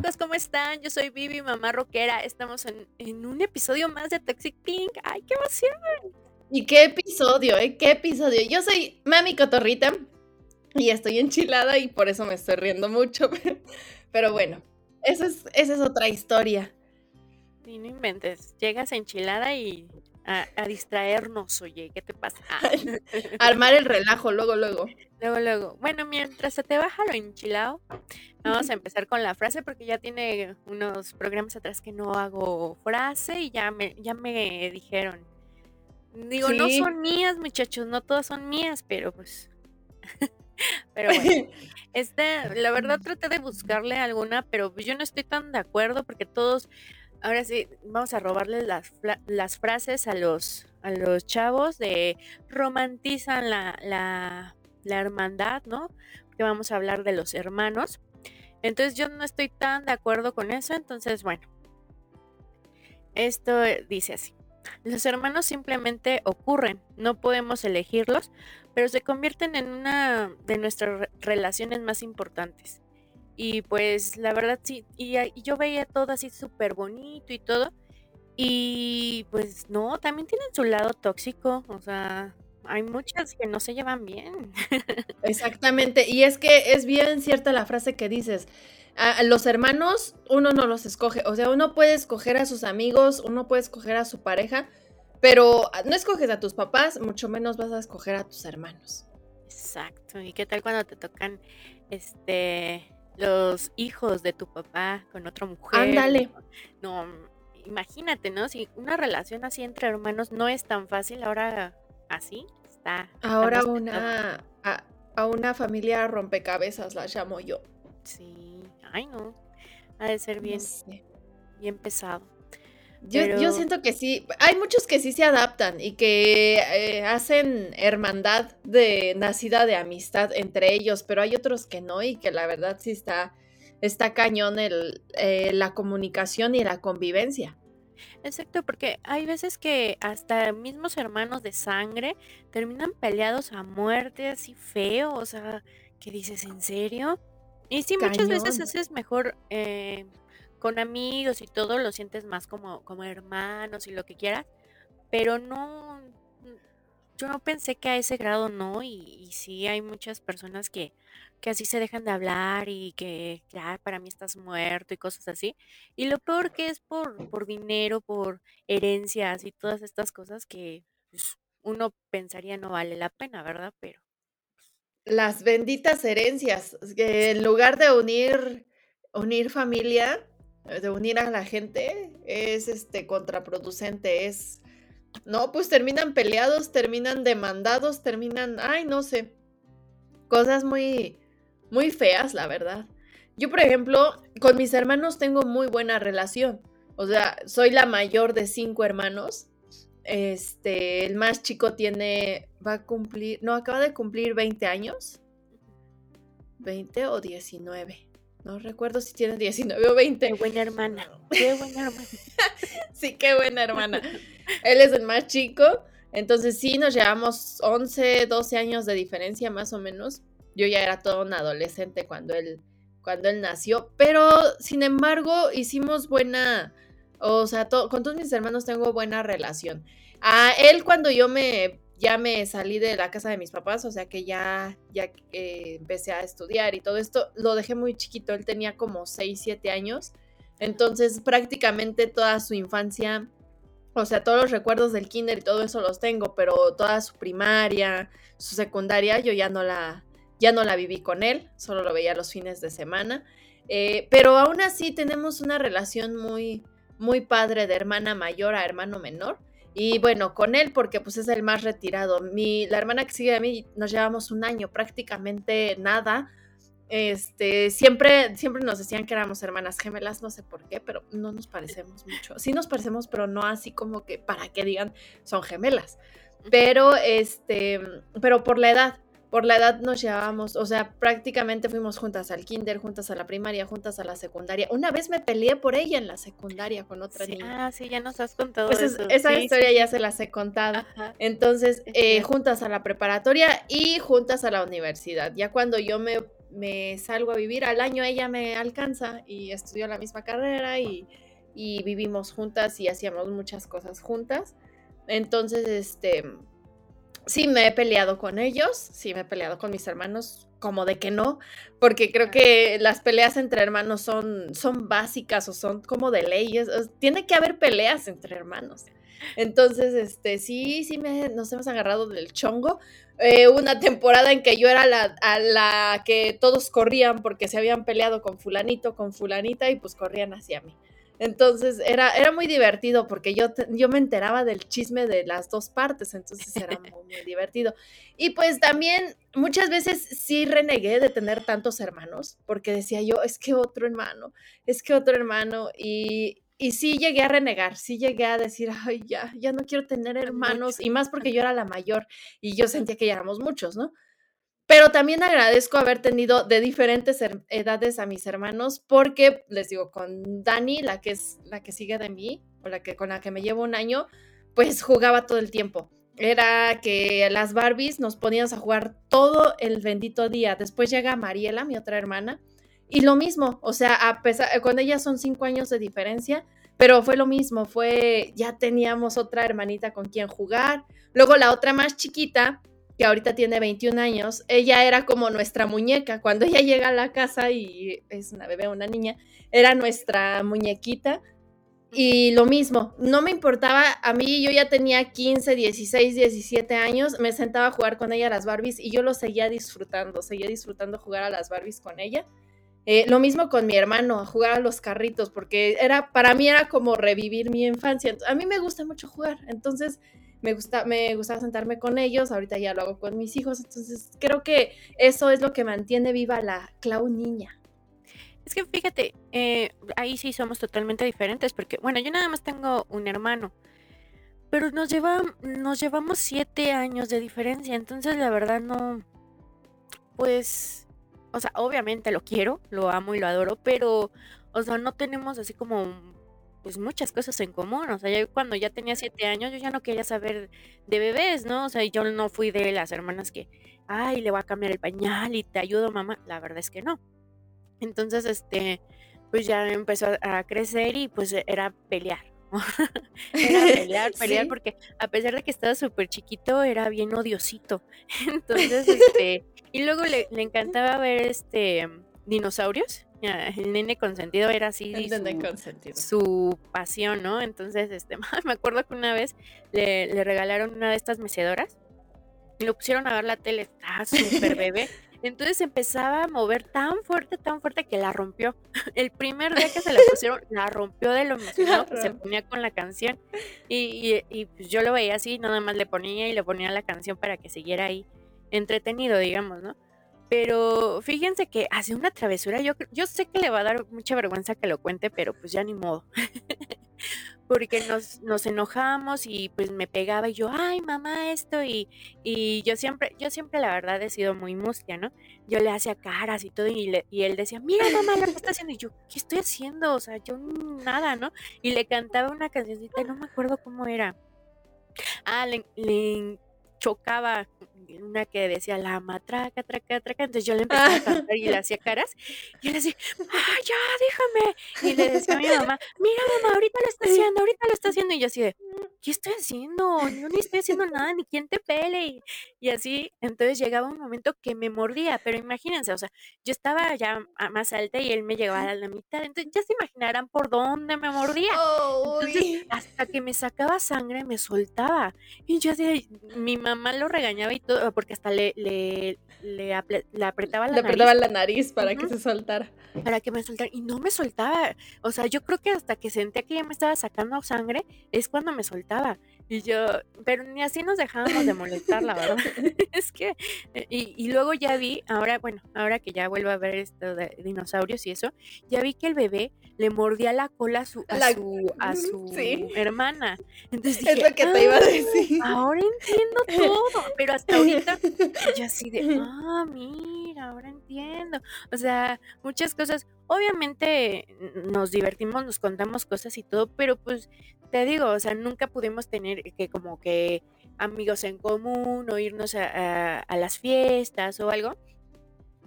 chicos, ¿cómo están? Yo soy Vivi, mamá rockera. Estamos en, un episodio más de Toxic Pink. ¡Ay, qué emoción! ¿Y qué episodio, eh? ¿Qué episodio? Yo soy Mami Cotorrita y estoy enchilada y por eso me estoy riendo mucho. Pero bueno, esa es, esa es otra historia. Y no inventes. Llegas enchilada y a, distraernos, oye, ¿qué te pasa? Armar el relajo, luego, luego. Luego, luego. Bueno, mientras se te baja lo enchilado, vamos a empezar con la frase porque ya tiene unos programas atrás que no hago frase y ya me, ya me dijeron. Digo, no son mías, muchachos, no todas son mías, pero pues. pero bueno. Este, la verdad traté de buscarle alguna, pero yo no estoy tan de acuerdo porque todos ahora sí, vamos a robarles las, las frases a los, a los chavos de romantizan la, la, la hermandad, ¿no? Porque vamos a hablar de los hermanos. Entonces yo no estoy tan de acuerdo con eso, entonces bueno, esto dice así. Los hermanos simplemente ocurren, no podemos elegirlos, pero se convierten en una de nuestras relaciones más importantes. Y pues la verdad sí, y, yo veía todo así súper bonito y todo. Y pues no, también tienen su lado tóxico, o sea, hay muchas que no se llevan bien. Exactamente, y es que es bien cierta la frase que dices, a los hermanos uno no los escoge, o sea, uno puede escoger a sus amigos, uno puede escoger a su pareja, pero no escoges a tus papás, mucho menos vas a escoger a tus hermanos. Exacto, ¿y qué tal cuando te tocan este los hijos de tu papá con otra mujer. Ándale. No, imagínate, ¿no? Si una relación así entre hermanos no es tan fácil, ahora así está. Ahora una a, una familia rompecabezas la llamo yo. Sí, ay no. Ha de ser bien, bien pesado. Yo, siento que sí, hay muchos que sí se adaptan y que eh, hacen hermandad de nacida de amistad entre ellos, pero hay otros que no y que la verdad sí está, está cañón el, eh, la comunicación y la convivencia. Exacto, porque hay veces que hasta mismos hermanos de sangre terminan peleados a muerte, así feo, o sea, que dices, ¿en serio? Y sí, muchas veces es mejor eh, con amigos y todo lo sientes más como, como hermanos y lo que quieras, pero no, yo no pensé que a ese grado no, y, sí hay muchas personas que, que así se dejan de hablar y que ya para mí estás muerto y cosas así. Y lo peor que es por, por dinero, por herencias y todas estas cosas que pues, uno pensaría no vale la pena, ¿verdad? Pero... Las benditas herencias, que en lugar de unir, unir familia, de unir a la gente es este contraproducente, es no, pues terminan peleados, terminan demandados, terminan, ay, no sé, cosas muy muy feas, la verdad. Yo, por ejemplo, con mis hermanos tengo muy buena relación. O sea, soy la mayor de cinco hermanos. Este, el más chico tiene, va a cumplir, no, acaba de cumplir 20 años. 20 o 19. No recuerdo si tiene 19 o 20. Qué buena hermana. Qué buena hermana. sí, qué buena hermana. Él es el más chico. Entonces sí, nos llevamos 11, 12 años de diferencia más o menos. Yo ya era todo un adolescente cuando él, cuando él nació. Pero, sin embargo, hicimos buena... O sea, con todos mis hermanos tengo buena relación. A él cuando yo me ya me salí de la casa de mis papás, o sea que ya, ya eh, empecé a estudiar y todo esto, lo dejé muy chiquito, él tenía como 6, 7 años, entonces prácticamente toda su infancia, o sea, todos los recuerdos del kinder y todo eso los tengo, pero toda su primaria, su secundaria, yo ya no la, ya no la viví con él, solo lo veía los fines de semana, eh, pero aún así tenemos una relación muy, muy padre de hermana mayor a hermano menor. Y bueno, con él porque pues es el más retirado. Mi, la hermana que sigue a mí nos llevamos un año, prácticamente nada. Este, siempre, siempre nos decían que éramos hermanas gemelas, no sé por qué, pero no nos parecemos mucho. Sí nos parecemos, pero no así como que para que digan son gemelas. Pero este, pero por la edad, por la edad nos llevábamos, o sea, prácticamente fuimos juntas al kinder, juntas a la primaria, juntas a la secundaria. Una vez me peleé por ella en la secundaria con otra niña. Ah, sí, ya nos has contado pues eso. esa historia ya se las he contado. Entonces, eh, juntas a la preparatoria y juntas a la universidad. Ya cuando yo me me salgo a vivir, al año ella me alcanza y estudió la misma carrera y, y vivimos juntas y hacíamos muchas cosas juntas. Entonces, este, sí me he peleado con ellos, sí me he peleado con mis hermanos, como de que no, porque creo que las peleas entre hermanos son, son básicas o son como de leyes, tiene que haber peleas entre hermanos. Entonces, este, sí, sí me, nos hemos agarrado del chongo. Eh, una temporada en que yo era la, a la que todos corrían porque se habían peleado con fulanito, con fulanita y pues corrían hacia mí. Entonces era, era muy divertido porque yo, yo me enteraba del chisme de las dos partes, entonces era muy, muy, divertido. Y pues también muchas veces sí renegué de tener tantos hermanos, porque decía yo, es que otro hermano, es que otro hermano, y, y sí llegué a renegar, sí llegué a decir, ay, ya, ya no quiero tener hermanos, y más porque yo era la mayor y yo sentía que ya éramos muchos, ¿no? Pero también agradezco haber tenido de diferentes edades a mis hermanos, porque les digo, con Dani, la que es la que sigue de mí, o la que con la que me llevo un año, pues jugaba todo el tiempo. Era que las Barbies nos poníamos a jugar todo el bendito día. Después llega Mariela, mi otra hermana, y lo mismo, o sea, a pesar, con ella son cinco años de diferencia, pero fue lo mismo, fue, ya teníamos otra hermanita con quien jugar. Luego la otra más chiquita, que ahorita tiene 21 años, ella era como nuestra muñeca. Cuando ella llega a la casa y es una bebé, una niña, era nuestra muñequita. Y lo mismo, no me importaba, a mí yo ya tenía 15, 16, 17 años, me sentaba a jugar con ella a las Barbies y yo lo seguía disfrutando, seguía disfrutando jugar a las Barbies con ella. Eh, lo mismo con mi hermano, a jugar a los carritos, porque era, para mí era como revivir mi infancia. A mí me gusta mucho jugar, entonces me gusta, me gustaba sentarme con ellos, ahorita ya lo hago con mis hijos, entonces creo que eso es lo que mantiene viva la Clau niña. Es que fíjate, eh, ahí sí somos totalmente diferentes, porque bueno, yo nada más tengo un hermano, pero nos, lleva, nos llevamos siete años de diferencia, entonces la verdad no, pues, o sea, obviamente lo quiero, lo amo y lo adoro, pero, o sea, no tenemos así como pues muchas cosas en común. O sea, yo cuando ya tenía siete años, yo ya no quería saber de bebés, ¿no? O sea, yo no fui de las hermanas que, ay, le voy a cambiar el pañal y te ayudo, mamá. La verdad es que no. Entonces, este, pues ya empezó a crecer y pues era pelear. era pelear, pelear, porque a pesar de que estaba súper chiquito, era bien odiosito. Entonces, este, y luego le, le encantaba ver este dinosaurios el nene consentido era así su, pasión, ¿no? Entonces, este, me acuerdo que una vez le, regalaron una de estas mecedoras y lo pusieron a ver la tele, estaba súper bebé. Entonces empezaba a mover tan fuerte, tan fuerte que la rompió. El primer día que se la pusieron, la rompió de lo emocionado que se ponía con la canción. Y, y, pues yo lo veía así, nada más le ponía y le ponía la canción para que siguiera ahí entretenido, digamos, ¿no? Pero fíjense que hace una travesura. Yo, yo sé que le va a dar mucha vergüenza que lo cuente, pero pues ya ni modo. Porque nos, nos enojamos y pues me pegaba y yo, ay mamá, esto, y, y yo siempre, yo siempre la verdad he sido muy mustia, ¿no? Yo le hacía caras y todo, y, y él decía, mira mamá lo que está haciendo, y yo, ¿qué estoy haciendo? O sea, yo nada, ¿no? Y le cantaba una cancioncita, no me acuerdo cómo era. Ah, le, le chocaba una que decía la matraca, traca, traca. Entonces yo le empecé a cantar y le hacía caras. Y él decía, ¡ah, ya, déjame! Y le decía a mi mamá, mira, mamá, ahorita lo está haciendo, ahorita lo está haciendo. Y yo así de, ¿qué estoy haciendo? Yo ni estoy haciendo nada, ni quién te pele. Y, así, entonces llegaba un momento que me mordía. Pero imagínense, o sea, yo estaba ya más alta y él me llegaba a la mitad. Entonces ya se imaginarán por dónde me mordía. Entonces, hasta que me sacaba sangre, me soltaba. Y yo así, mi mamá lo regañaba y porque hasta le, le, le, apretaba la le apretaba la nariz para que se soltara. Para que me soltara. Y no me soltaba. O sea, yo creo que hasta que sentía que ya me estaba sacando sangre es cuando me soltaba. Y yo, pero ni así nos dejábamos de molestar, la verdad. es que, eh, y, y, luego ya vi, ahora, bueno, ahora que ya vuelvo a ver esto de dinosaurios y eso, ya vi que el bebé le mordía la cola a su, a su, a su hermana. Entonces dije, es lo que te iba a ah, decir. Ahora entiendo todo, pero hasta ahorita ya así de, ah, mira, ahora entiendo. O sea, muchas cosas, obviamente nos divertimos, nos contamos cosas y todo, pero pues te digo, o sea, nunca pudimos tener que como que amigos en común o irnos a, las fiestas o algo.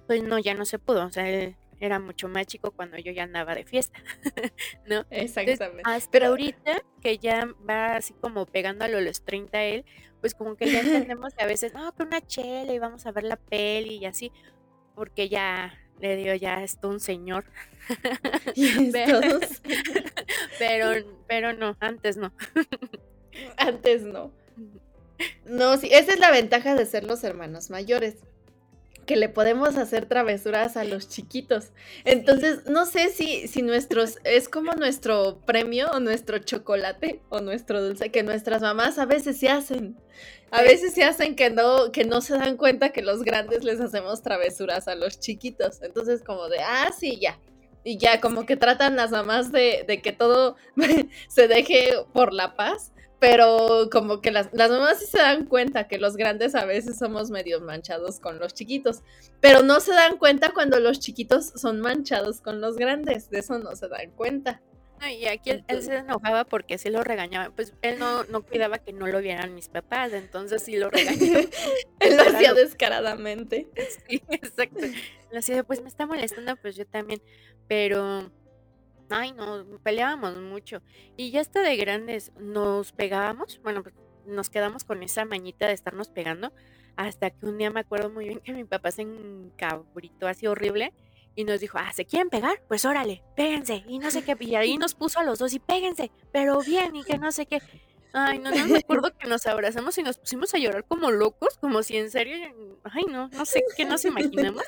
pues no, ya no se pudo. O sea, él era mucho más chico cuando yo ya andaba de fiesta, ¿no? Exactamente. hasta Pero ahorita que ya va así como pegando a los 30 él, pues como que ya entendemos que a veces, no, que una chela y vamos a ver la peli y así, porque ya le digo, ya es todo un señor. pero, pero, pero no, antes no. antes no. No, sí, esa es la ventaja de ser los hermanos mayores que le podemos hacer travesuras a los chiquitos. Entonces, no sé si, si nuestros, es como nuestro premio o nuestro chocolate o nuestro dulce, que nuestras mamás a veces se hacen. A veces se hacen que no, que no se dan cuenta que los grandes les hacemos travesuras a los chiquitos. Entonces, como de, ah, sí, ya. Y ya, como que tratan las mamás de, de que todo se deje por la paz pero como que las, las mamás sí se dan cuenta que los grandes a veces somos medio manchados con los chiquitos, pero no se dan cuenta cuando los chiquitos son manchados con los grandes, de eso no se dan cuenta. y aquí él, se enojaba porque sí lo regañaba, pues él no, no cuidaba que no lo vieran mis papás, entonces sí lo regañaba. él lo hacía descaradamente. Sí, exacto. Lo hacía, pues me está molestando, pues yo también, pero Ay, no, peleábamos mucho. Y ya hasta de grandes nos pegábamos, bueno, pues nos quedamos con esa mañita de estarnos pegando, hasta que un día me acuerdo muy bien que mi papá se encabritó así horrible y nos dijo, ah, ¿se quieren pegar? Pues órale, péguense. Y no sé qué, y ahí nos puso a los dos y péguense, pero bien, y que no sé qué. Ay, no, no me acuerdo que nos abrazamos y nos pusimos a llorar como locos, como si en serio, ay, no, no sé qué nos imaginamos.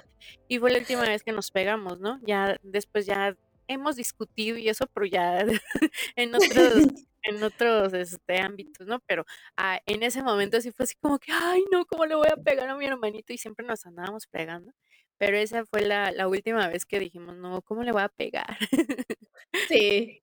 Y fue la última vez que nos pegamos, ¿no? Ya después ya hemos discutido y eso, pero ya en otros, en otros este, ámbitos, ¿no? Pero ah, en ese momento sí fue así como que, ay, no, ¿cómo le voy a pegar a mi hermanito? Y siempre nos andábamos pegando. Pero esa fue la, la última vez que dijimos, no, ¿cómo le voy a pegar? Sí,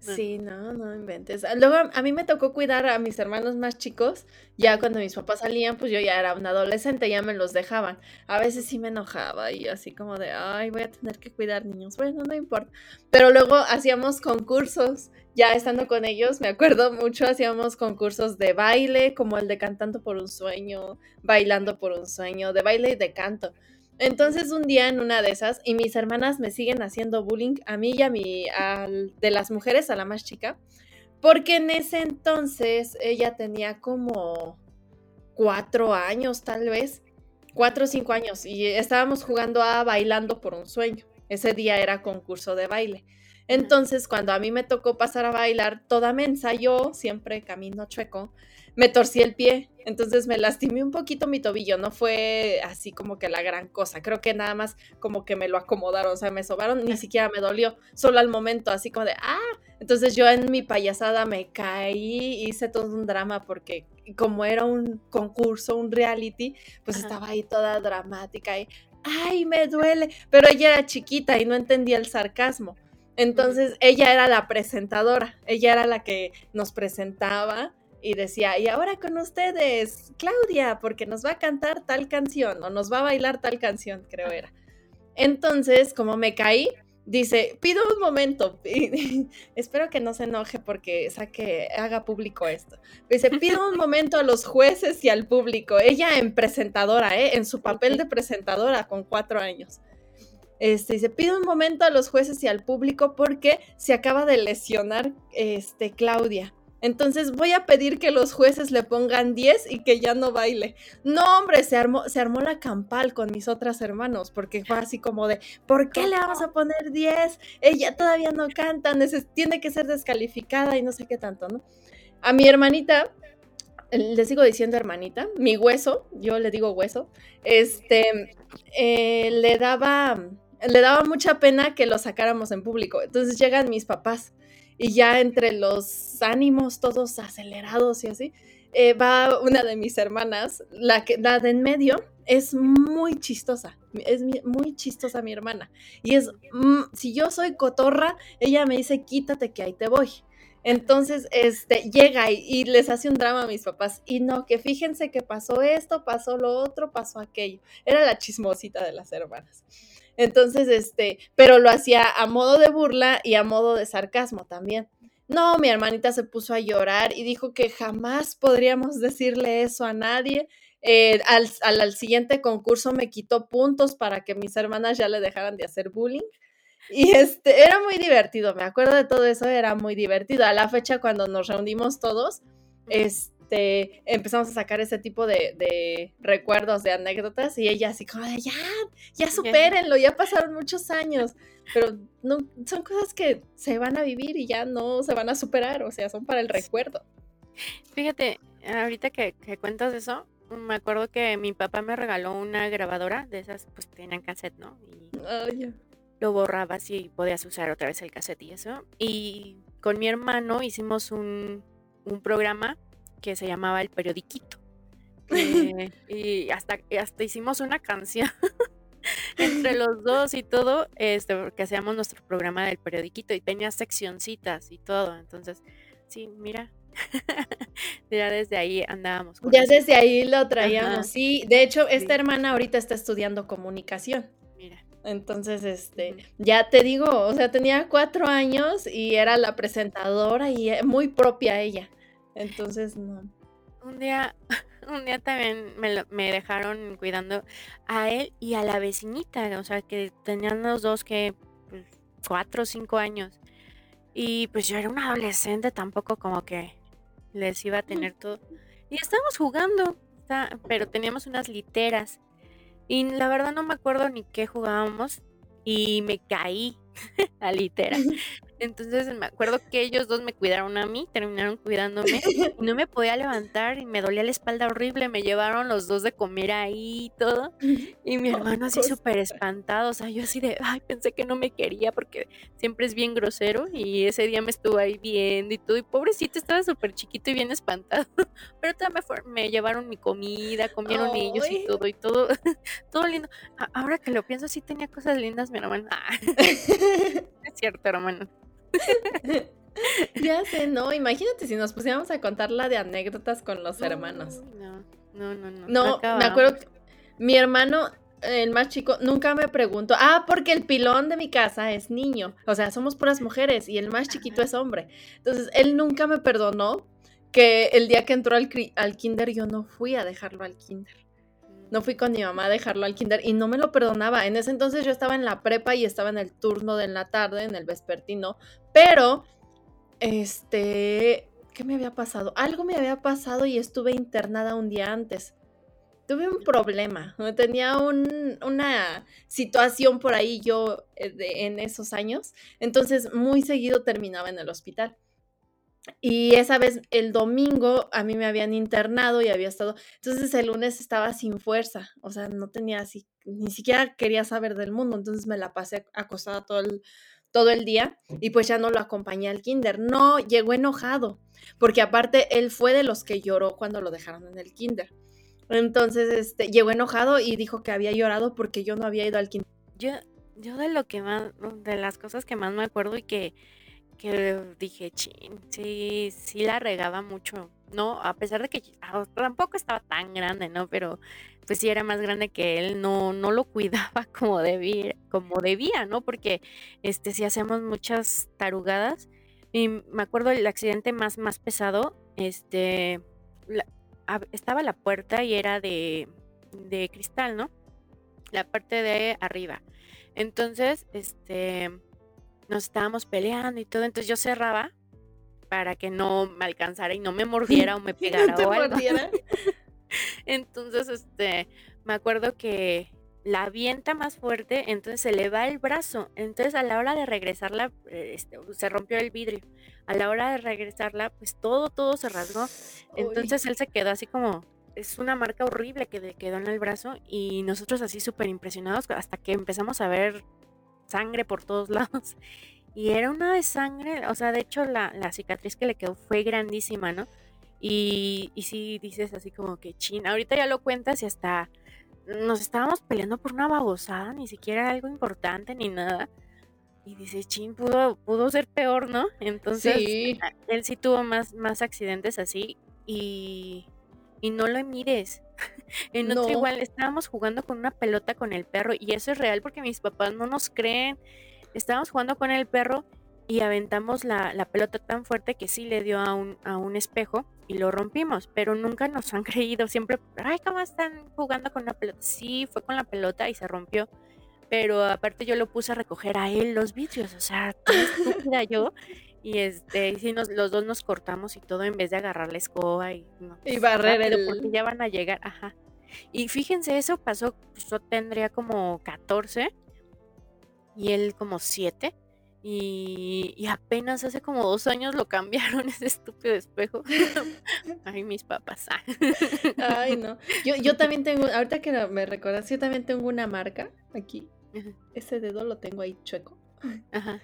Sí, no, no inventes. Ah, luego a mí me tocó cuidar a mis hermanos más chicos. Ya cuando mis papás salían, pues yo ya era un adolescente, ya me los dejaban. A veces sí me enojaba y así como de, ay, voy a tener que cuidar niños. Bueno, no importa. Pero luego hacíamos concursos. Ya estando con ellos, me acuerdo mucho, hacíamos concursos de baile, como el de Cantando por un Sueño, Bailando por un Sueño, de baile y de canto. Entonces un día en una de esas, y mis hermanas me siguen haciendo bullying a mí y a mi, de las mujeres a la más chica, porque en ese entonces ella tenía como cuatro años tal vez, cuatro o cinco años, y estábamos jugando a bailando por un sueño. Ese día era concurso de baile. Entonces, cuando a mí me tocó pasar a bailar, toda me ensayó, siempre camino chueco, me torcí el pie, entonces me lastimé un poquito mi tobillo, no fue así como que la gran cosa, creo que nada más como que me lo acomodaron, o sea, me sobaron, ni siquiera me dolió, solo al momento así como de, ah, entonces yo en mi payasada me caí, hice todo un drama porque como era un concurso, un reality, pues estaba ahí toda dramática y, ay, me duele, pero ella era chiquita y no entendía el sarcasmo. Entonces ella era la presentadora, ella era la que nos presentaba y decía, y ahora con ustedes, Claudia, porque nos va a cantar tal canción o nos va a bailar tal canción, creo era. Entonces, como me caí, dice, pido un momento, espero que no se enoje porque saque, haga público esto. Dice, pido un momento a los jueces y al público. Ella en presentadora, ¿eh? en su papel de presentadora con cuatro años. Este, dice, pido un momento a los jueces y al público porque se acaba de lesionar este, Claudia. Entonces voy a pedir que los jueces le pongan 10 y que ya no baile. No, hombre, se armó, se armó la campal con mis otras hermanos, porque fue así como de, ¿por qué le vamos a poner 10? Ella todavía no canta, tiene que ser descalificada y no sé qué tanto, ¿no? A mi hermanita, le sigo diciendo hermanita, mi hueso, yo le digo hueso, este, eh, le daba, le daba mucha pena que lo sacáramos en público. Entonces llegan mis papás y ya entre los ánimos todos acelerados y así, eh, va una de mis hermanas, la, que, la de en medio, es muy chistosa, es muy chistosa mi hermana. Y es, mm, si yo soy cotorra, ella me dice, quítate que ahí te voy. Entonces, este, llega y, y, les hace un drama a mis papás. Y no, que fíjense que pasó esto, pasó lo otro, pasó aquello. Era la chismosita de las hermanas. Entonces, este, pero lo hacía a modo de burla y a modo de sarcasmo también. No, mi hermanita se puso a llorar y dijo que jamás podríamos decirle eso a nadie, Eh, al, al, siguiente concurso me quitó puntos para que mis hermanas ya le dejaran de hacer bullying. Y este, era muy divertido, me acuerdo de todo eso, era muy divertido. A la fecha cuando nos reunimos todos, este, empezamos a sacar ese tipo de, recuerdos, de anécdotas, y ella así como de, ya, ya supérenlo, ya pasaron muchos años, pero no, son cosas que se van a vivir y ya no se van a superar, o sea, son para el recuerdo. Fíjate, ahorita que, que cuentas eso, me acuerdo que mi papá me regaló una grabadora de esas, pues tenían cassette, ¿no? Y lo borrabas y podías usar otra vez el cassette y eso. Y con mi hermano hicimos un, un programa que se llamaba El Periodiquito. Eh, y hasta, hasta hicimos una canción entre los dos y todo, este, porque hacíamos nuestro programa del periodiquito y tenía seccioncitas y todo. Entonces, sí, mira, ya desde ahí andábamos. ya desde ahí lo traíamos, sí. De hecho, esta hermana ahorita está estudiando comunicación. Mira. Entonces, este, ya te digo, o sea, tenía cuatro años y era la presentadora y eh, muy propia ella. Entonces, no. Un día, un día también me, me dejaron cuidando a él y a la vecinita, o sea, que tenían los dos que, pues, cuatro o cinco años. Y pues yo era una adolescente, tampoco como que les iba a tener todo. Y estábamos jugando, pero teníamos unas literas. Y la verdad no me acuerdo ni qué jugábamos. Y me caí a litera. Entonces me acuerdo que ellos dos me cuidaron a mí, terminaron cuidándome y no me podía levantar y me dolía la espalda horrible. Me llevaron los dos de comer ahí y todo. Y mi hermano así súper espantado. O sea, yo así de, ay, pensé que no me quería porque siempre es bien grosero. Y ese día me estuvo ahí viendo y todo. Y pobrecito, estaba súper chiquito y bien espantado. Pero también me, me llevaron mi comida, comieron ellos y todo. Y todo, todo lindo. ahora que lo pienso, sí tenía cosas lindas mi hermano. es cierto, hermano. ya sé, no, imagínate si nos pusiéramos a contar la de anécdotas con los hermanos. No, no, no, no. No, me acuerdo que mi hermano, el más chico, nunca me preguntó, ah, porque el pilón de mi casa es niño, o sea, somos puras mujeres y el más chiquito es hombre. Entonces, él nunca me perdonó que el día que entró al, al kinder yo no fui a dejarlo al kinder. No fui con mi mamá a dejarlo al kinder y no me lo perdonaba. En ese entonces yo estaba en la prepa y estaba en el turno de la tarde, en el vespertino, pero este, ¿qué me había pasado? Algo me había pasado y estuve internada un día antes. Tuve un problema, tenía una situación por ahí yo eh, en esos años, entonces muy seguido terminaba en el hospital. Y esa vez el domingo a mí me habían internado y había estado, entonces el lunes estaba sin fuerza, o sea, no tenía así, ni siquiera quería saber del mundo, entonces me la pasé acostada todo el, todo el día y pues ya no lo acompañé al kinder. No, llegó enojado, porque aparte él fue de los que lloró cuando lo dejaron en el kinder. Entonces, este, llegó enojado y dijo que había llorado porque yo no había ido al kinder. Yo, yo de lo que más, de las cosas que más me acuerdo y que que dije, chin, sí, sí la regaba mucho, ¿no? A pesar de que tampoco estaba tan grande, ¿no? Pero pues sí era más grande que él, no, no lo cuidaba como debía, como debía, ¿no? Porque este, sí hacemos muchas tarugadas. Y me acuerdo el accidente más, más pesado, este, estaba la puerta y era de, de cristal, ¿no? La parte de arriba. Entonces, este, nos estábamos peleando y todo, entonces yo cerraba para que no me alcanzara y no me mordiera o me pegara o algo. entonces, este, me acuerdo que la avienta más fuerte, entonces se le va el brazo. Entonces a la hora de regresarla, este, se rompió el vidrio. A la hora de regresarla, pues todo, todo se rasgó. Entonces él se quedó así como, es una marca horrible que le quedó en el brazo y nosotros así súper impresionados hasta que empezamos a ver sangre por todos lados. Y era una de sangre, o sea, de hecho la, cicatriz que le quedó fue grandísima, ¿no? Y, y sí dices así como que chin, ahorita ya lo cuentas y hasta nos estábamos peleando por una babosada, ni siquiera algo importante ni nada. Y dice, chin, pudo, pudo ser peor, ¿no? Entonces, él sí tuvo más, más accidentes así y, y no lo mires. En otro igual estábamos jugando con una pelota con el perro y eso es real porque mis papás no nos creen. Estábamos jugando con el perro y aventamos la, la, pelota tan fuerte que sí le dio a un, a un espejo y lo rompimos, pero nunca nos han creído, siempre, ay, ¿cómo están jugando con la pelota? Sí, fue con la pelota y se rompió, pero aparte yo lo puse a recoger a él los vidrios, o sea, estúpida yo, y este, sí, nos, los dos nos cortamos y todo en vez de agarrar la escoba y, no, y barrer el... porque ya van a llegar, ajá. Y fíjense, eso pasó, pues, yo tendría como 14 y él como 7 y, apenas hace como dos años lo cambiaron ese estúpido espejo. Ay, mis papás. Ay, no. Yo, yo también tengo, ahorita que me recordas, yo también tengo una marca aquí. Ese dedo lo tengo ahí chueco. Ajá.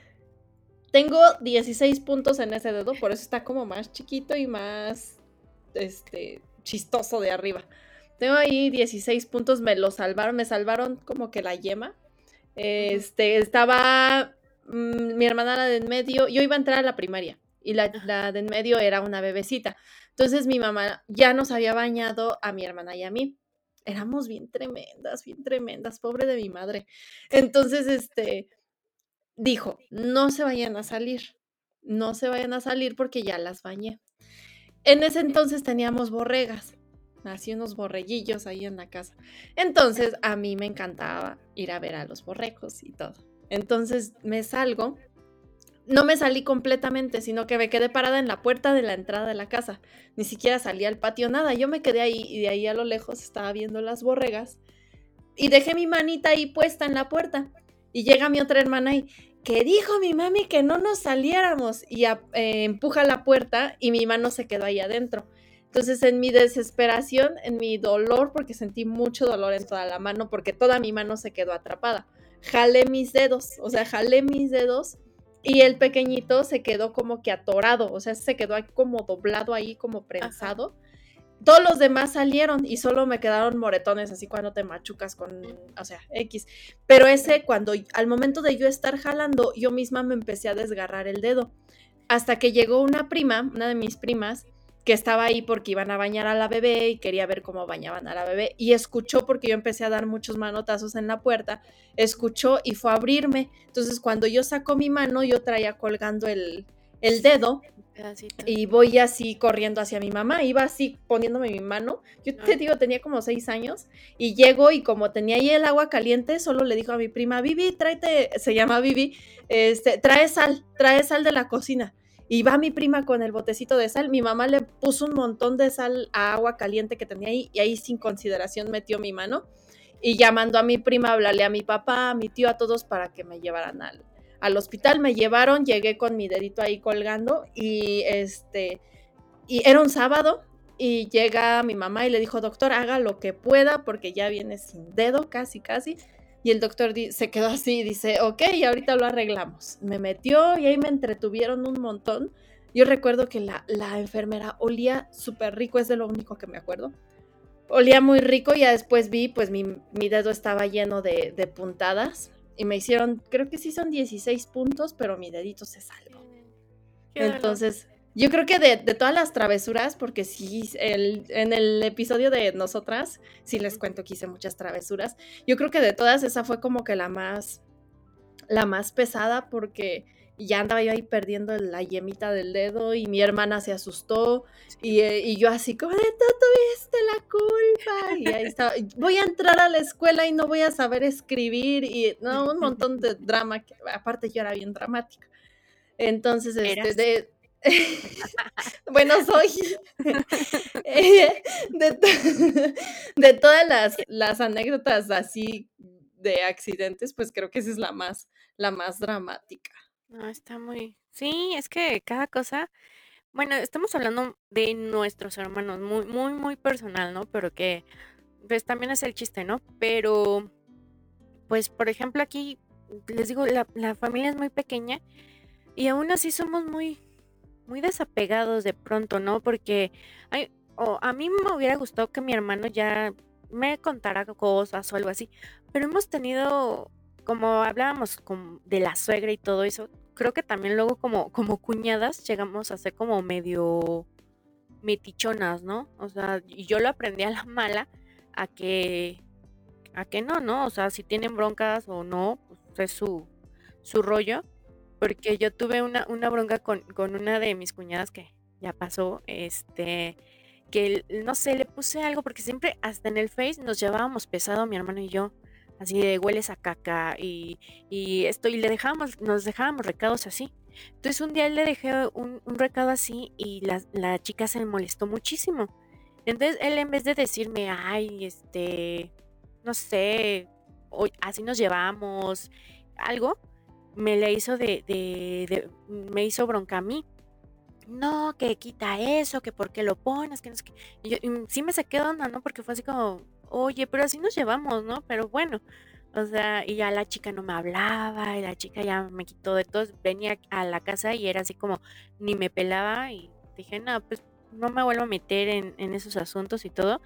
Tengo 16 puntos en ese dedo, por eso está como más chiquito y más este chistoso de arriba. Tengo ahí 16 puntos, me lo salvaron, me salvaron como que la yema. Este, estaba Mm, mi hermana la de en medio, yo iba a entrar a la primaria y la, la, de en medio era una bebecita. Entonces mi mamá ya nos había bañado a mi hermana y a mí. Éramos bien tremendas, bien tremendas, pobre de mi madre. Entonces, este, dijo, no se vayan a salir, no se vayan a salir porque ya las bañé. En ese entonces teníamos borregas, así unos borreguillos ahí en la casa. Entonces a mí me encantaba ir a ver a los borregos y todo. Entonces me salgo. No me salí completamente, sino que me quedé parada en la puerta de la entrada de la casa. Ni siquiera salí al patio, nada. Yo me quedé ahí y de ahí a lo lejos estaba viendo las borregas. Y dejé mi manita ahí puesta en la puerta. Y llega mi otra hermana y, que dijo mi mami que no nos saliéramos? Y eh, empuja la puerta y mi mano se quedó ahí adentro. Entonces, en mi desesperación, en mi dolor, porque sentí mucho dolor en toda la mano, porque toda mi mano se quedó atrapada jalé mis dedos, o sea, jalé mis dedos y el pequeñito se quedó como que atorado, o sea, se quedó ahí como doblado ahí, como prensado. Todos los demás salieron y solo me quedaron moretones, así cuando te machucas con, o sea, X. Pero ese, cuando al momento de yo estar jalando, yo misma me empecé a desgarrar el dedo. Hasta que llegó una prima, una de mis primas, que estaba ahí porque iban a bañar a la bebé y quería ver cómo bañaban a la bebé y escuchó porque yo empecé a dar muchos manotazos en la puerta, escuchó y fue a abrirme. Entonces cuando yo saco mi mano yo traía colgando el, el dedo y voy así corriendo hacia mi mamá, iba así poniéndome mi mano. Yo te digo, tenía como seis años y llego y como tenía ahí el agua caliente, solo le dijo a mi prima, Vivi, tráete, se llama Vivi, este, trae sal, trae sal de la cocina. Y va mi prima con el botecito de sal. Mi mamá le puso un montón de sal a agua caliente que tenía ahí y ahí sin consideración metió mi mano. Y llamando a mi prima, hablarle a mi papá, a mi tío, a todos para que me llevaran al, al hospital. Me llevaron, llegué con mi dedito ahí colgando y este, y era un sábado y llega mi mamá y le dijo, doctor, haga lo que pueda porque ya viene sin dedo, casi, casi. Y el doctor se quedó así y dice, ok, ahorita lo arreglamos. Me metió y ahí me entretuvieron un montón. Yo recuerdo que la, la enfermera olía súper rico, es de lo único que me acuerdo. Olía muy rico y ya después vi, pues mi, mi dedo estaba lleno de, de, puntadas y me hicieron, creo que sí son 16 puntos, pero mi dedito se salvó. Entonces, yo creo que de, todas las travesuras, porque sí, el, en el episodio de nosotras, sí les cuento que hice muchas travesuras. Yo creo que de todas esa fue como que la más, la más pesada, porque ya andaba yo ahí perdiendo la yemita del dedo y mi hermana se asustó y, eh, y yo así como de tú tuviste la culpa y ahí estaba, voy a entrar a la escuela y no voy a saber escribir y no, un montón de drama, que aparte yo era bien dramática. Entonces, este, de, bueno, soy eh, de, todas las, las, anécdotas así de accidentes, pues creo que esa es la más, la más dramática. No, está muy. Sí, es que cada cosa. Bueno, estamos hablando de nuestros hermanos, muy, muy, muy personal, ¿no? Pero que, pues también es el chiste, ¿no? Pero, pues, por ejemplo, aquí, les digo, la, la familia es muy pequeña y aún así somos muy, muy desapegados de pronto, ¿no? Porque a mí me hubiera gustado que mi hermano ya me contara cosas o algo así, pero hemos tenido, como hablábamos de la suegra y todo eso, creo que también luego como, como cuñadas llegamos a ser como medio metichonas, ¿no? O sea, yo lo aprendí a la mala a que, a que no, ¿no? O sea, si tienen broncas o no, pues es su, su rollo porque yo tuve una, una bronca con, con una de mis cuñadas que ya pasó, este, que no sé, le puse algo porque siempre hasta en el Face nos llevábamos pesado mi hermano y yo, así de hueles a caca y, y esto, y le dejábamos, nos dejábamos recados así. Entonces un día le dejé un, un recado así y la, la, chica se molestó muchísimo. Entonces él en vez de decirme, ay, este, no sé, hoy, así nos llevamos, algo, me le hizo de, de, de, me hizo bronca a mí. No, que quita eso, que por qué lo pones, que no sé qué. Y yo y sí me saqué de onda, ¿no? Porque fue así como, oye, pero así nos llevamos, ¿no? Pero bueno, o sea, y ya la chica no me hablaba, y la chica ya me quitó de todo. Venía a la casa y era así como, ni me pelaba, y dije, no, pues no me vuelvo a meter en, en esos asuntos y todo.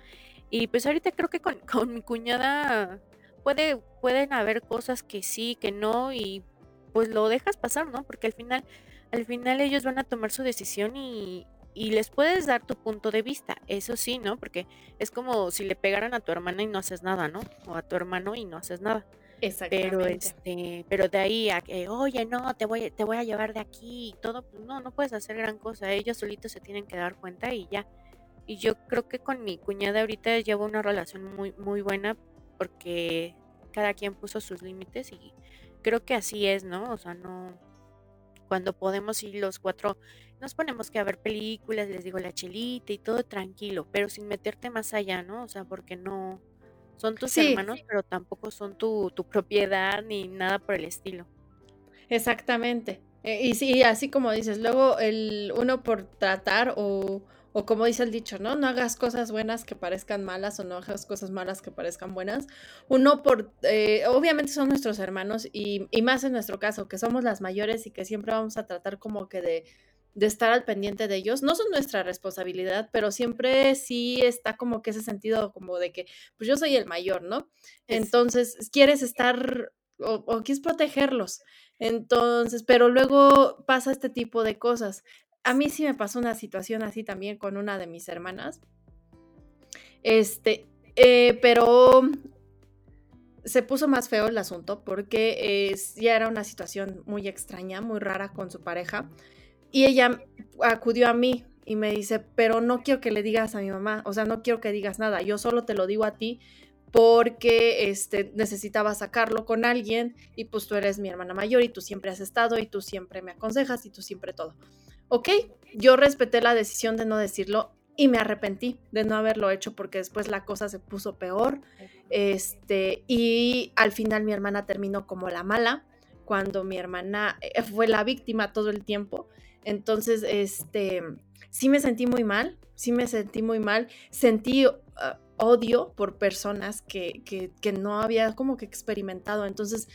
Y pues ahorita creo que con, con mi cuñada puede, pueden haber cosas que sí, que no, y pues lo dejas pasar, ¿no? Porque al final, al final ellos van a tomar su decisión y, y les puedes dar tu punto de vista, eso sí, ¿no? Porque es como si le pegaran a tu hermana y no haces nada, ¿no? O a tu hermano y no haces nada. Exactamente. Pero este, pero de ahí a que, oye, no, te voy, te voy a llevar de aquí y todo, pues no, no puedes hacer gran cosa. Ellos solitos se tienen que dar cuenta y ya. Y yo creo que con mi cuñada ahorita llevo una relación muy, muy buena porque cada quien puso sus límites y creo que así es, ¿no? O sea, no, cuando podemos ir los cuatro, nos ponemos que a ver películas, les digo la chelita y todo tranquilo, pero sin meterte más allá, ¿no? O sea, porque no son tus Sí, hermanos, pero tampoco son tu, tu propiedad ni nada por el estilo. exactamente. Eh, y sí, así como dices, luego el uno por tratar o, o como dice el dicho, ¿no? No hagas cosas buenas que parezcan malas o no hagas cosas malas que parezcan buenas. Uno por, eh, obviamente son nuestros hermanos y, y más en nuestro caso, que somos las mayores y que siempre vamos a tratar como que de, de estar al pendiente de ellos. No son nuestra responsabilidad, pero siempre sí está como que ese sentido como de que, pues yo soy el mayor, ¿no? Es, Entonces, quieres estar o, o quieres protegerlos. Entonces, pero luego pasa este tipo de cosas. A mí sí me pasó una situación así también con una de mis hermanas. Este, eh, pero se puso más feo el asunto porque ya era una situación muy extraña, muy rara con su pareja. Y ella acudió a mí y me dice, pero no quiero que le digas a mi mamá, o sea, no quiero que digas nada, yo solo te lo digo a ti porque este, necesitaba sacarlo con alguien y pues tú eres mi hermana mayor y tú siempre has estado y tú siempre me aconsejas y tú siempre todo. Ok, yo respeté la decisión de no decirlo y me arrepentí de no haberlo hecho porque después la cosa se puso peor. Este, y al final mi hermana terminó como la mala cuando mi hermana eh, fue la víctima todo el tiempo. Entonces, este, sí me sentí muy mal, sí me sentí muy mal, sentí uh, odio por personas que, que, no había como que experimentado. Entonces.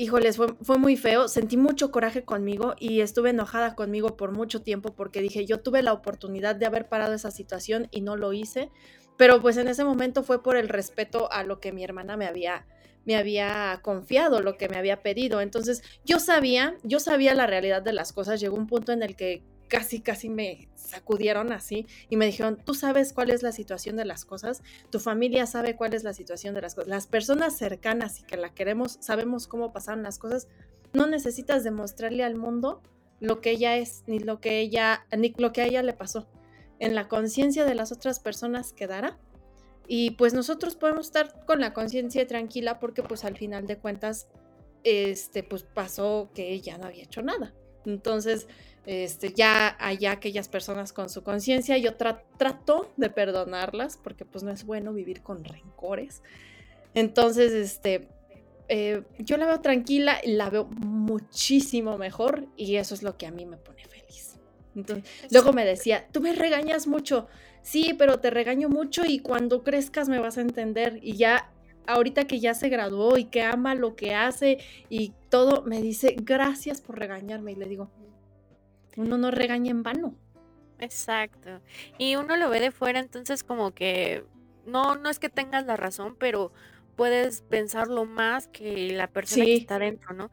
Híjoles, fue, fue muy feo, sentí mucho coraje conmigo y estuve enojada conmigo por mucho tiempo porque dije, yo tuve la oportunidad de haber parado esa situación y no lo hice, pero pues en ese momento fue por el respeto a lo que mi hermana me había me había confiado, lo que me había pedido. Entonces, yo sabía, yo sabía la realidad de las cosas. Llegó un punto en el que casi, casi me sacudieron así y me dijeron, tú sabes cuál es la situación de las cosas, tu familia sabe cuál es la situación de las cosas, las personas cercanas y que la queremos, sabemos cómo pasaron las cosas, no necesitas demostrarle al mundo lo que ella es, ni lo que ella, ni lo que a ella le pasó. En la conciencia de las otras personas quedará y pues nosotros podemos estar con la conciencia tranquila porque pues al final de cuentas, este, pues pasó que ella no había hecho nada. Entonces, este, ya allá aquellas personas con su conciencia, yo tra trato de perdonarlas porque pues no es bueno vivir con rencores. Entonces, este, eh, yo la veo tranquila y la veo muchísimo mejor y eso es lo que a mí me pone feliz. Entonces, luego me decía, tú me regañas mucho sí, pero te regaño mucho y cuando crezcas me vas a entender. Y ya, ahorita que ya se graduó y que ama lo que hace y todo, me dice, gracias por regañarme. Y le digo, uno no regaña en vano. Exacto. Y uno lo ve de fuera, entonces como que no, no es que tengas la razón, pero puedes pensarlo más que la persona sí. que está dentro, ¿no?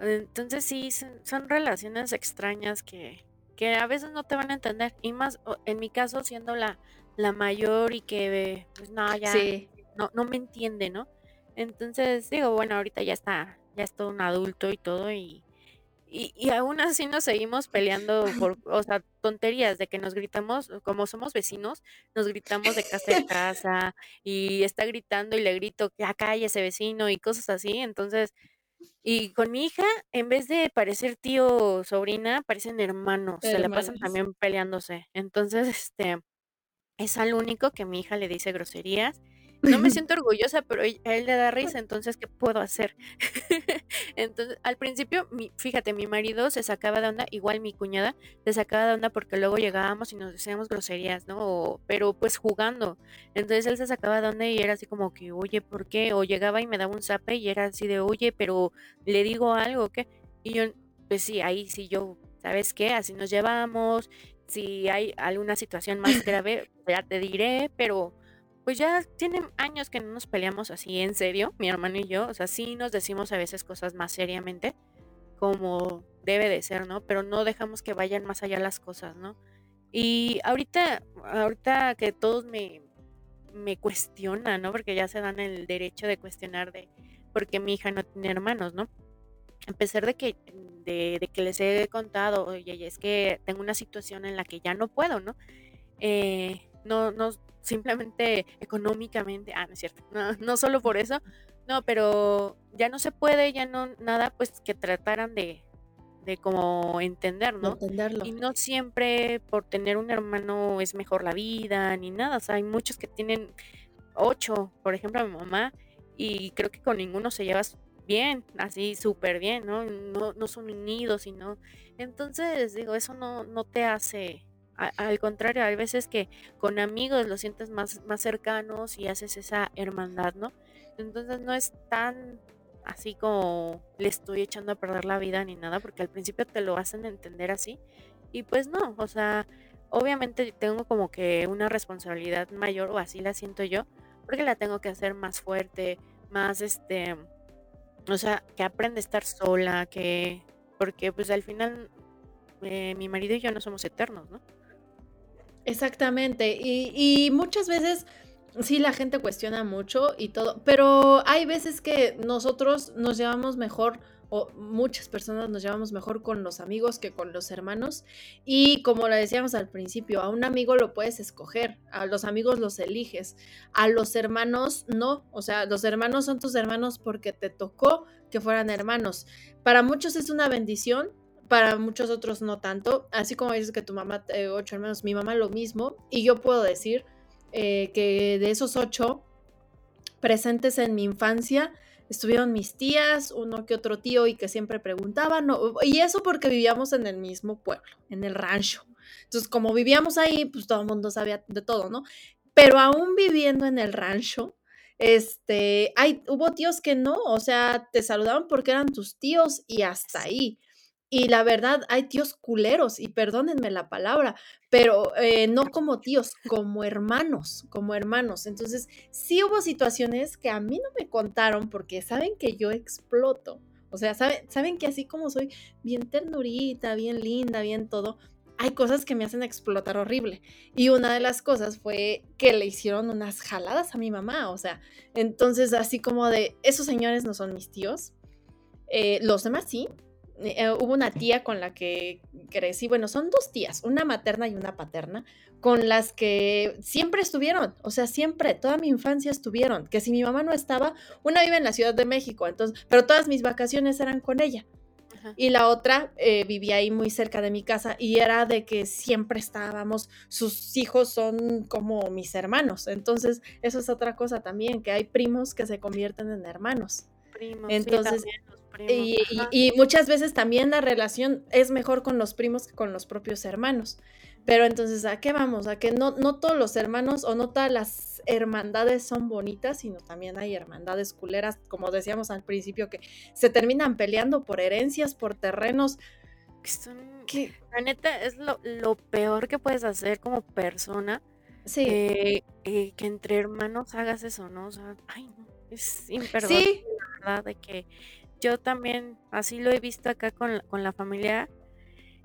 Entonces sí, son, relaciones extrañas que, que a veces no te van a entender. Y más en mi caso, siendo la, la mayor y que, pues no, ya sí. no, no me entiende, ¿no? Entonces digo, bueno, ahorita ya está, ya es todo un adulto y todo, y, y, aún así nos seguimos peleando por, o sea, tonterías de que nos gritamos, como somos vecinos, nos gritamos de casa en casa y está gritando y le grito que acá ese vecino y cosas así. Entonces, y con mi hija, en vez de parecer tío o sobrina, parecen hermanos, se le pasan también peleándose. Entonces, este, es al único que mi hija le dice groserías no me siento orgullosa, pero a él le da risa, entonces, ¿qué puedo hacer? entonces, al principio, mi, fíjate, mi marido se sacaba de onda, igual mi cuñada se sacaba de onda porque luego llegábamos y nos decíamos groserías, ¿no? pero pues jugando. Entonces él se sacaba de onda y era así como que, oye, ¿por qué? O llegaba y me daba un zape y era así de, oye, pero le digo algo, ¿qué? Y yo, pues sí, ahí sí yo, ¿sabes qué? Así nos llevamos. Si hay alguna situación más grave, ya te diré, pero pues ya tienen años que no nos peleamos así en serio, mi hermano y yo. O sea, sí nos decimos a veces cosas más seriamente, como debe de ser, ¿no? Pero no dejamos que vayan más allá las cosas, ¿no? Y ahorita, ahorita que todos me, me cuestionan, ¿no? Porque ya se dan el derecho de cuestionar de por qué mi hija no tiene hermanos, ¿no? A pesar de que, de, que les he contado, oye, es que tengo una situación en la que ya no puedo, ¿no? Eh, no, no, simplemente económicamente, ah, no es cierto, no, no solo por eso, no, pero ya no se puede, ya no, nada, pues que trataran de, de como entender, ¿no? Entenderlo. Y no siempre por tener un hermano es mejor la vida, ni nada, o sea, hay muchos que tienen ocho, por ejemplo, mi mamá, y creo que con ninguno se lleva bien, así súper bien, ¿no? ¿no? No son unidos, sino... Entonces, digo, eso no, no te hace al contrario, hay veces que con amigos lo sientes más, más cercanos y haces esa hermandad, ¿no? Entonces no es tan así como le estoy echando a perder la vida ni nada, porque al principio te lo hacen entender así. Y pues no, o sea, obviamente tengo como que una responsabilidad mayor, o así la siento yo, porque la tengo que hacer más fuerte, más este, o sea, que aprende a estar sola, que, porque pues al final eh, mi marido y yo no somos eternos, ¿no? Exactamente. Y, muchas veces sí la gente cuestiona mucho y todo, pero hay veces que nosotros nos llevamos mejor o muchas personas nos llevamos mejor con los amigos que con los hermanos y como lo decíamos al principio, a un amigo lo puedes escoger, a los amigos los eliges, a los hermanos no, o sea, los hermanos son tus hermanos porque te tocó que fueran hermanos. Para muchos es una bendición, para muchos otros no tanto, así como dices que tu mamá, eh, ocho hermanos, mi mamá lo mismo, y yo puedo decir eh, que de esos ocho presentes en mi infancia, estuvieron mis tías, uno que otro tío y que siempre preguntaban, y eso porque vivíamos en el mismo pueblo, en el rancho. Entonces, como vivíamos ahí, pues todo el mundo sabía de todo, ¿no? Pero aún viviendo en el rancho, este, hay, hubo tíos que no, o sea, te saludaban porque eran tus tíos y hasta ahí. Y la verdad, hay tíos culeros, y perdónenme la palabra, pero eh, no como tíos, como hermanos, como hermanos. Entonces, sí hubo situaciones que a mí no me contaron porque saben que yo exploto. O sea, saben, saben que así como soy bien ternurita, bien linda, bien todo, hay cosas que me hacen explotar horrible. Y una de las cosas fue que le hicieron unas jaladas a mi mamá. O sea, entonces así como de, esos señores no son mis tíos. Eh, los demás sí, eh, hubo una tía con la que crecí, bueno, son dos tías, una materna y una paterna, con las que siempre estuvieron, o sea, siempre, toda mi infancia estuvieron, que si mi mamá no estaba, una vive en la Ciudad de México, entonces, pero todas mis vacaciones eran con ella. Y la otra eh, vivía ahí muy cerca de mi casa y era de que siempre estábamos, sus hijos son como mis hermanos. Entonces, eso es otra cosa también, que hay primos que se convierten en hermanos. Primos, Entonces, y, muchas veces también la relación es mejor con los primos que con los propios hermanos. Pero entonces, ¿a qué vamos? A que no, no todos los hermanos o no todas las hermandades son bonitas, sino también hay hermandades culeras, como decíamos al principio, que se terminan peleando por herencias, por terrenos. Que la neta es lo, peor que puedes hacer como persona. Sí. Eh, eh, que entre hermanos hagas eso, ¿no? O sea, ay, no, es imperdonable, sí. la verdad, de que yo también así lo he visto acá con, la familia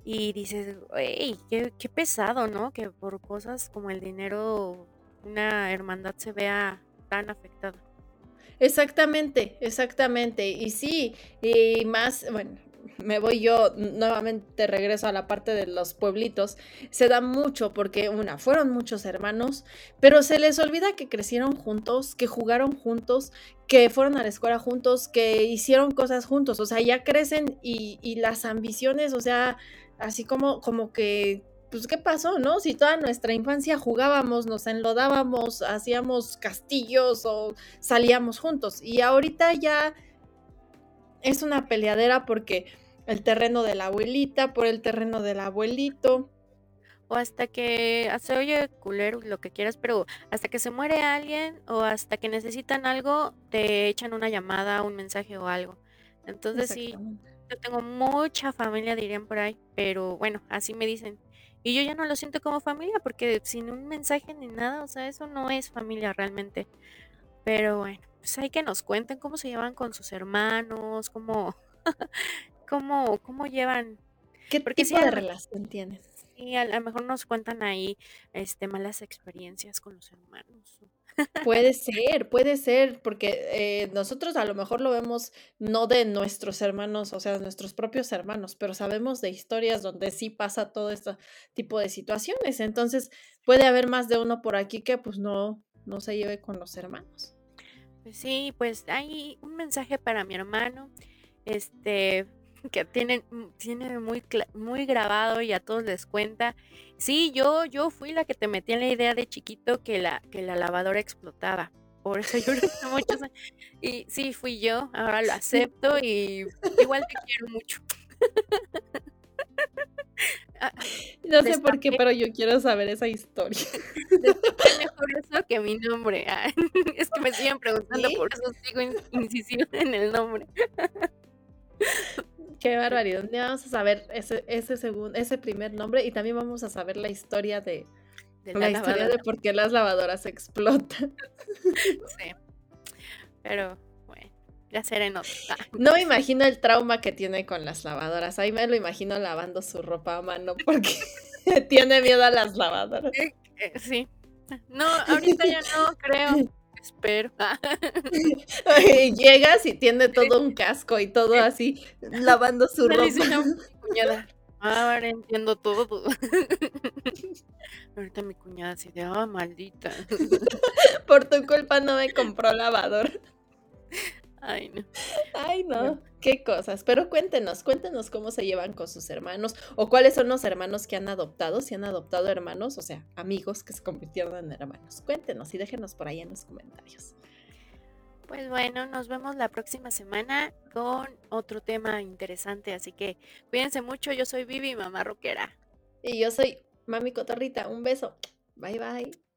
y dices, ¡ey! Qué, qué, pesado, ¿no? Que por cosas como el dinero una hermandad se vea tan afectada. Exactamente, exactamente. Y sí, y más, bueno, me voy yo nuevamente regreso a la parte de los pueblitos, se da mucho porque una, fueron muchos hermanos, pero se les olvida que crecieron juntos, que jugaron juntos, que fueron a la escuela juntos, que hicieron cosas juntos, o sea, ya crecen y, las ambiciones, o sea, así como, como que pues, ¿qué pasó, no? Si toda nuestra infancia jugábamos, nos enlodábamos, hacíamos castillos o salíamos juntos. Y ahorita ya es una peleadera porque el terreno de la abuelita, por el terreno del abuelito. O hasta que se oye culero, lo que quieras, pero hasta que se muere alguien o hasta que necesitan algo, te echan una llamada, un mensaje o algo. Entonces sí, yo tengo mucha familia, dirían por ahí, pero bueno, así me dicen. Y yo ya no lo siento como familia porque sin un mensaje ni nada, o sea, eso no es familia realmente. Pero bueno, pues hay que nos cuenten cómo se llevan con sus hermanos, cómo, cómo, cómo llevan. ¿Qué porque tipo de relación tienes? Sí, a lo mejor nos cuentan ahí este malas experiencias con los hermanos. Puede ser, puede ser, porque eh, nosotros a lo mejor lo vemos no de nuestros hermanos, o sea, de nuestros propios hermanos, pero sabemos de historias donde sí pasa todo este tipo de situaciones. Entonces, puede haber más de uno por aquí que pues no, no se lleve con los hermanos. Pues sí, pues hay un mensaje para mi hermano. Este, que tiene, mm, tiene muy, muy grabado y a todos les cuenta. Sí, yo, yo fui la que te metí en la idea de chiquito que la, que la lavadora explotaba. Por eso yo muchos Y sí, fui yo, ahora lo acepto y igual te quiero mucho. Ah, no sé por qué, pero yo quiero saber esa historia. mejor eso que mi nombre. Ah, es que me siguen preguntando, por eso sigo incisión en el nombre. Qué barbaridad. Vamos a saber ese, ese, segundo, ese primer nombre y también vamos a saber la historia de, la, historia de por qué las lavadoras explotan. Sí. Pero bueno, ya seré nota. No me imagino el trauma que tiene con las lavadoras. Ahí me lo imagino lavando su ropa a mano porque tiene miedo a las lavadoras. Eh, sí. No, ahorita ya no creo. Espero. Llegas y tiene todo un casco y todo así, lavando su ropa. cuñada. Ah, ahora entiendo todo. Ahorita mi cuñada se de, ah, maldita. Por tu culpa no me compró lavador. Ay, no. Ay, no. Qué cosas. Pero cuéntenos, cuéntenos cómo se llevan con sus hermanos o cuáles son los hermanos que han adoptado, si han adoptado hermanos, o sea, amigos que se convirtieron en hermanos. Cuéntenos y déjenos por ahí en los comentarios. Pues bueno, nos vemos la próxima semana con otro tema interesante, así que cuídense mucho. Yo soy Vivi, mamá rockera. Y yo soy Mami Cotorrita. Un beso. Bye bye.